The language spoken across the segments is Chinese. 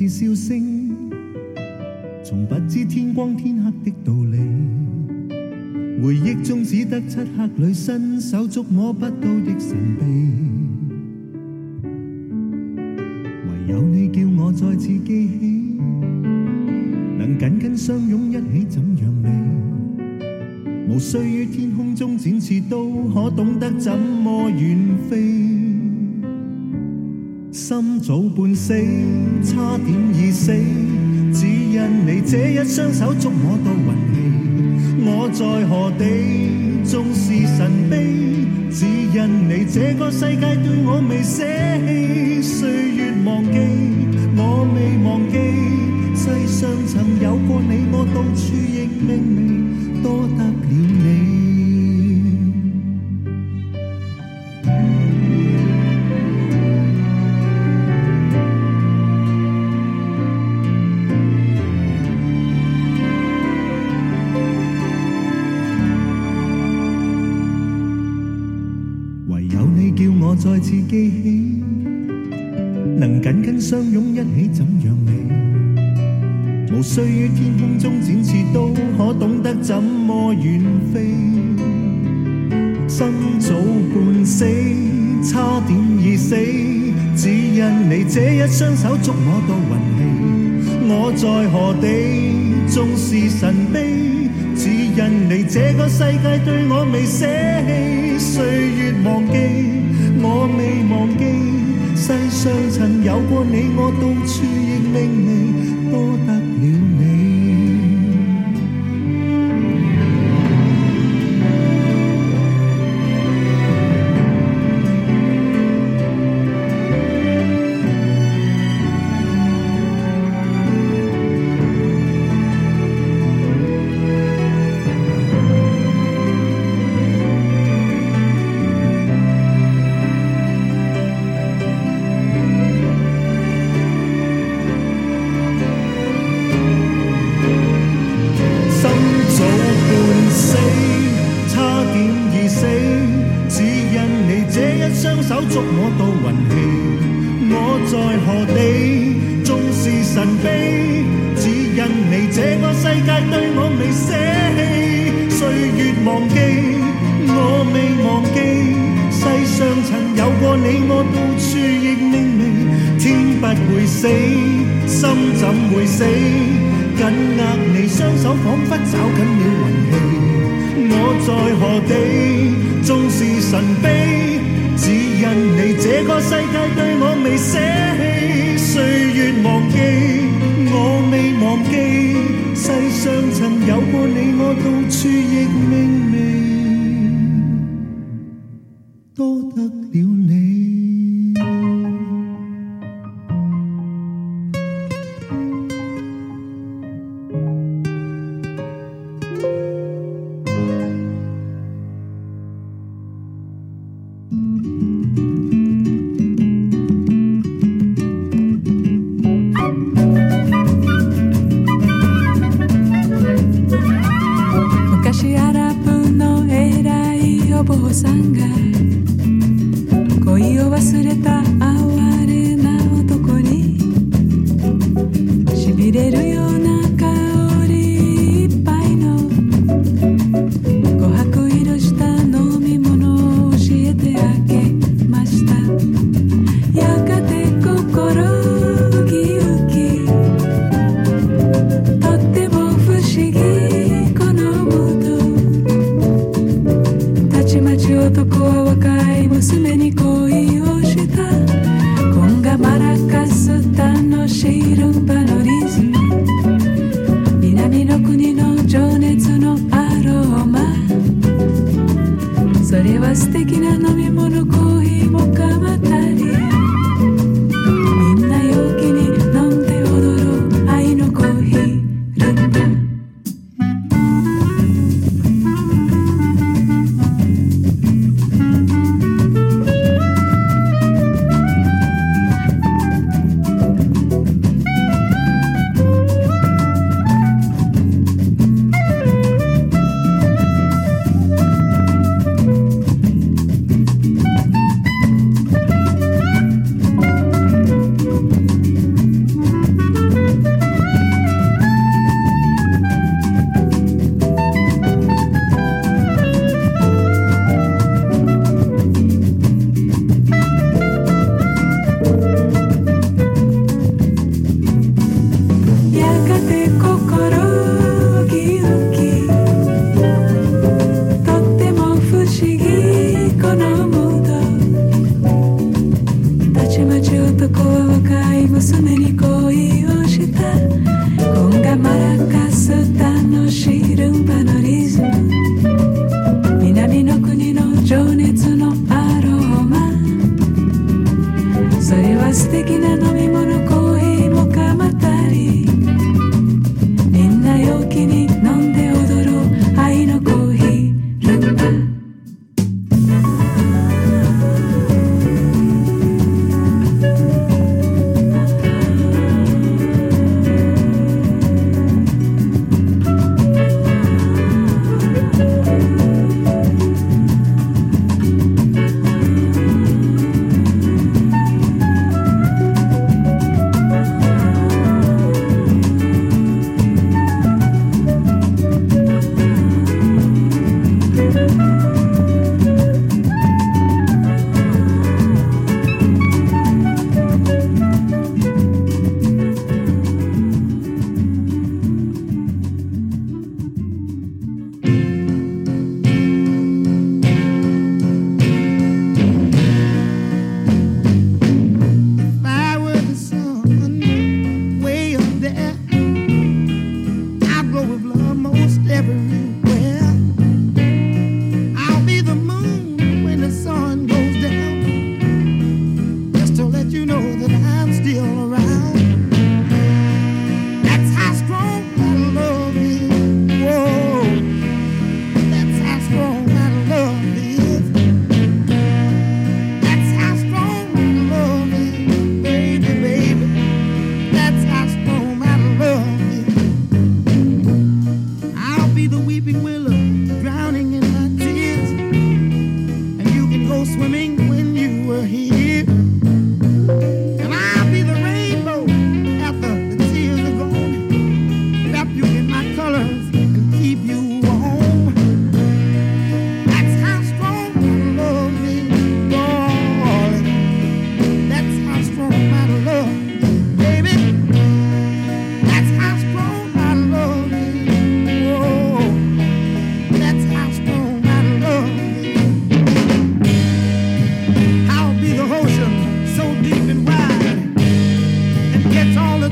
最近那次笑声，从不知天光天黑的道理。回忆中只得漆黑里伸手触摸不到的神秘，唯有你叫我再次记起，能紧紧相拥一起怎样美？无需于天空中展翅，都可懂得怎么远飞。心早半死，差点已死，只因你这一双手捉摸到运气。我在何地，纵是神秘，只因你这个世界对我未舍弃。岁月忘记，我未忘记，世上曾有过你，我到处亦明，相拥一起怎样美？无需于天空中展翅，都可懂得怎么远飞。心早半死，差点已死，只因你这一双手捉摸到运气。我在何地，纵是神秘，只因你这个世界对我未舍弃。岁月忘记，我未忘记，世上曾有过你，我到处亦令你，多得了。死，心怎会死？紧握你双手，仿佛找紧了运气。我在何地，纵是神秘，只因你这个世界对我未舍弃，岁月忘记，我未忘记，世上曾有过你，我到处亦明散开男は若い娘に恋をした。コンがマラカス楽しいルンバのリズム。南の国の情熱のアロマ。それは素敵な飲み物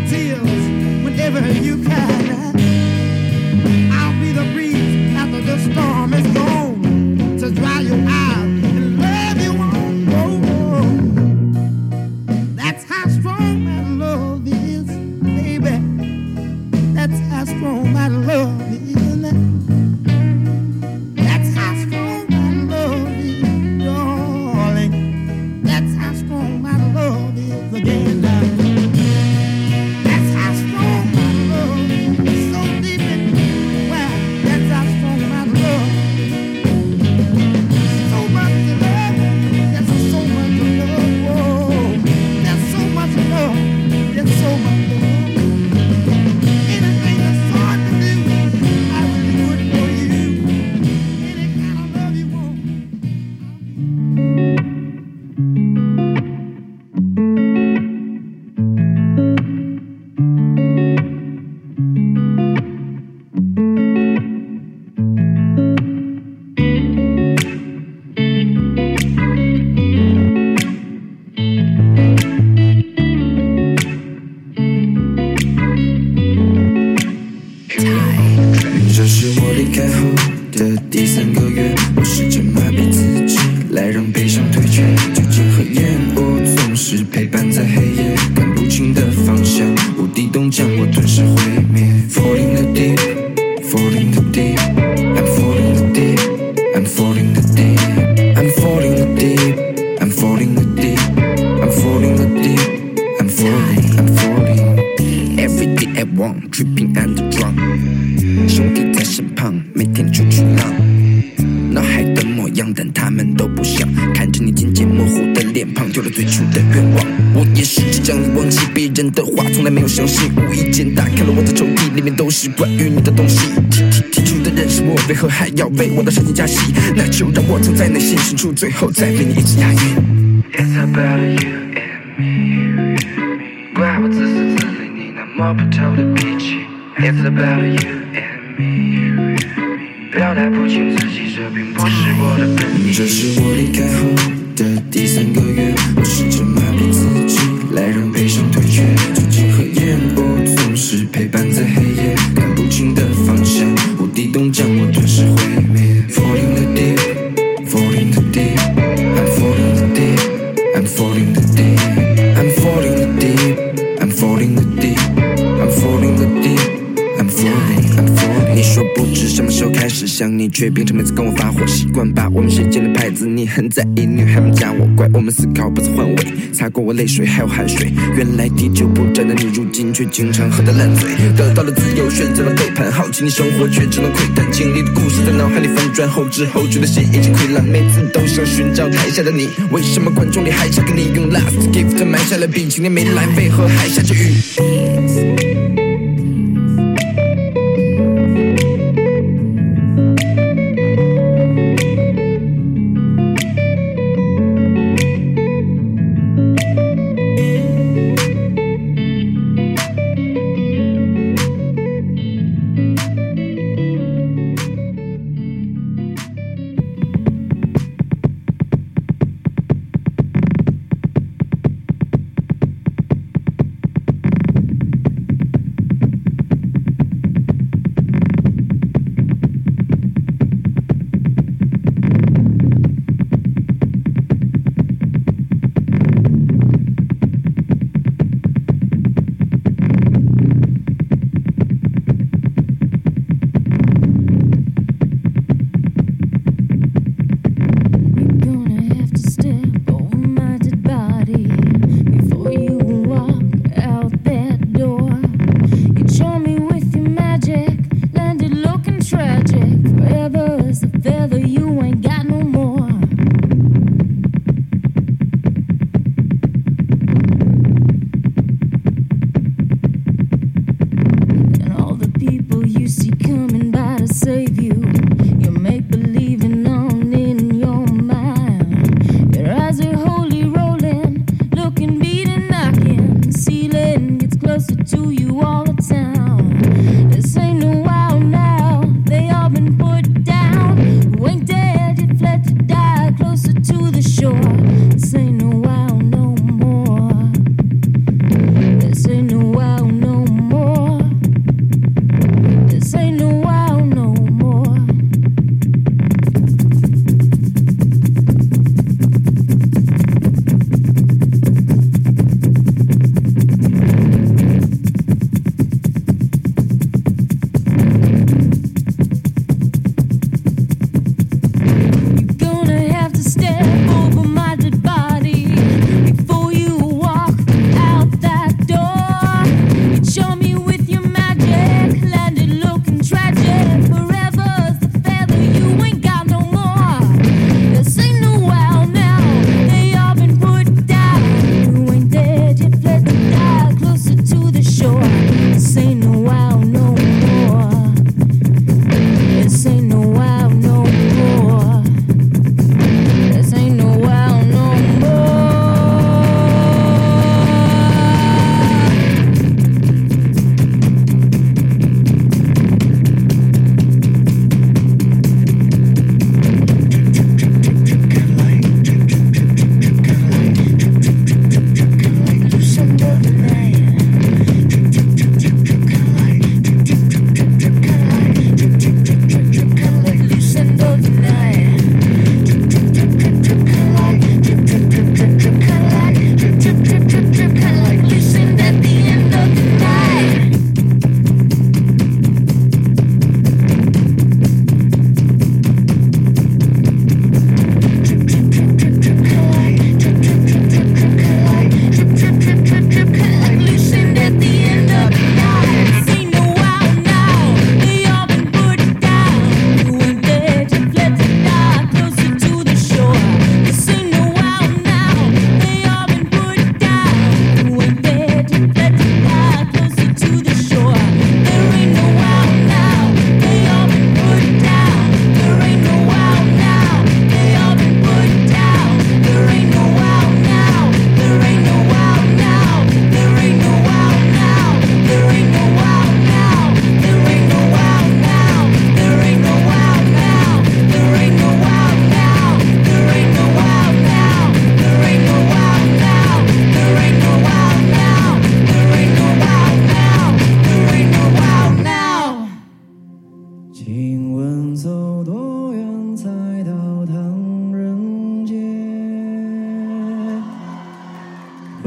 这看着你渐渐模糊的脸庞，有了最初的愿望。我也试着将你忘记，别人的话从来没有相信。无意间打开了我的抽屉，里面都是关于你的东西。提提提出的认识我，为何还要为我的身体加戏？那就让我藏在内心深处，最后再为你一直押韵。It's about you and me，怪我自私自利，你那摸不透的脾气。It's about you and me，来不清自己，这并不是我的本意。这是我离开后的第三个月，我试着想你，却变成每次跟我发火。习惯把我们之间的牌子，你很在意，女孩们加我怪我们思考不曾换位，擦过我泪水还有汗水。原来滴酒不沾的你，如今却经常喝得烂醉。得到了自由，选择了背叛，好奇你生活却只能窥探，经历的故事在脑海里翻转，后知后觉的心已经溃烂，每次都想寻找台下的你，为什么观众里还想跟你用 last gift 埋下了笔，今天没来，为何还下着雨？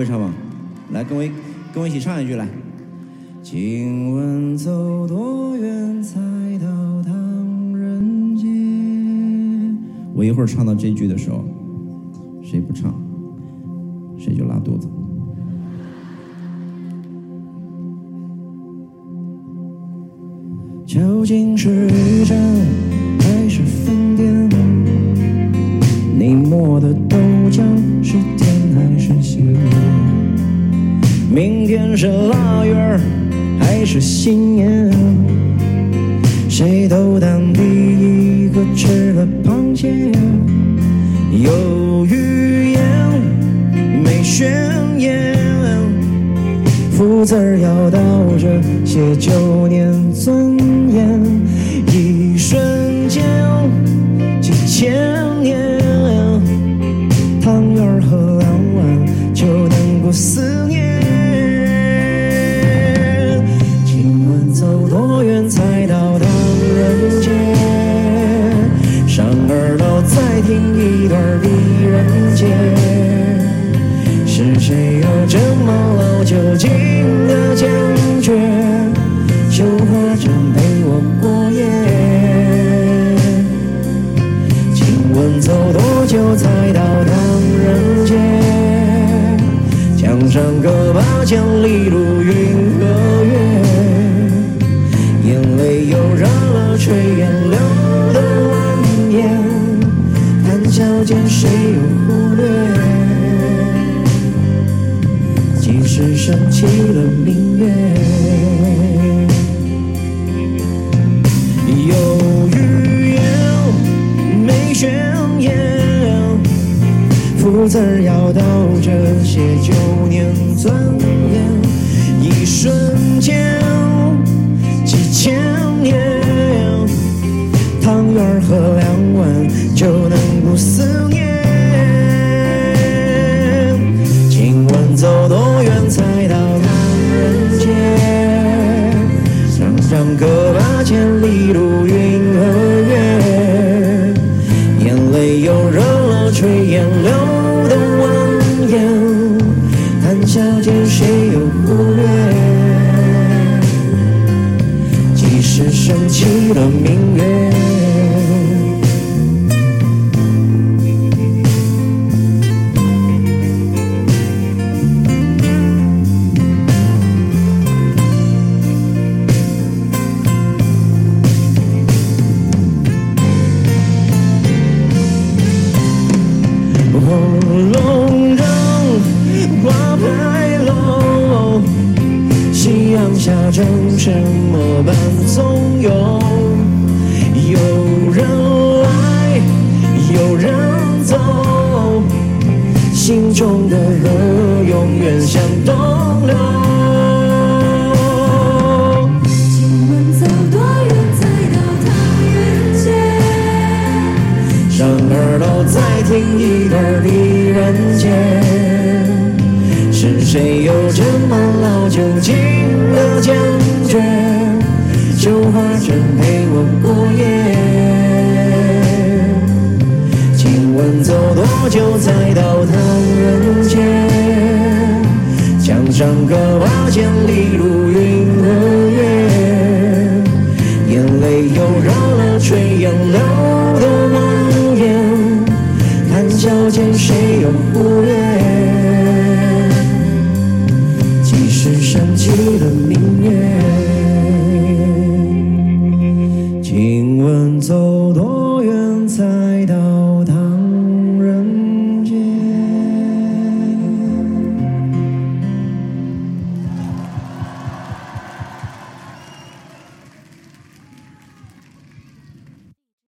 会唱吗？来，跟我跟我一起唱一句来。请问走多远才到唐人街我一会儿唱到这句的时候，谁不唱，谁就拉肚子。究竟是新年？谁都当第一个吃了螃蟹。有语言没宣言，福字儿要倒着写九年仁杰》。是谁有这么老酒精的坚决？绣花针陪我过夜。请问走多久才到唐人街？墙上刻八千里路云升起了明月。有预言没宣言，福字儿要倒着写九年尊严，一瞬间几千年，汤圆儿喝两碗就能不死如云和月，眼泪又热了炊烟流的蜿蜒，谈笑间谁又忽略？即使升起了明月。墙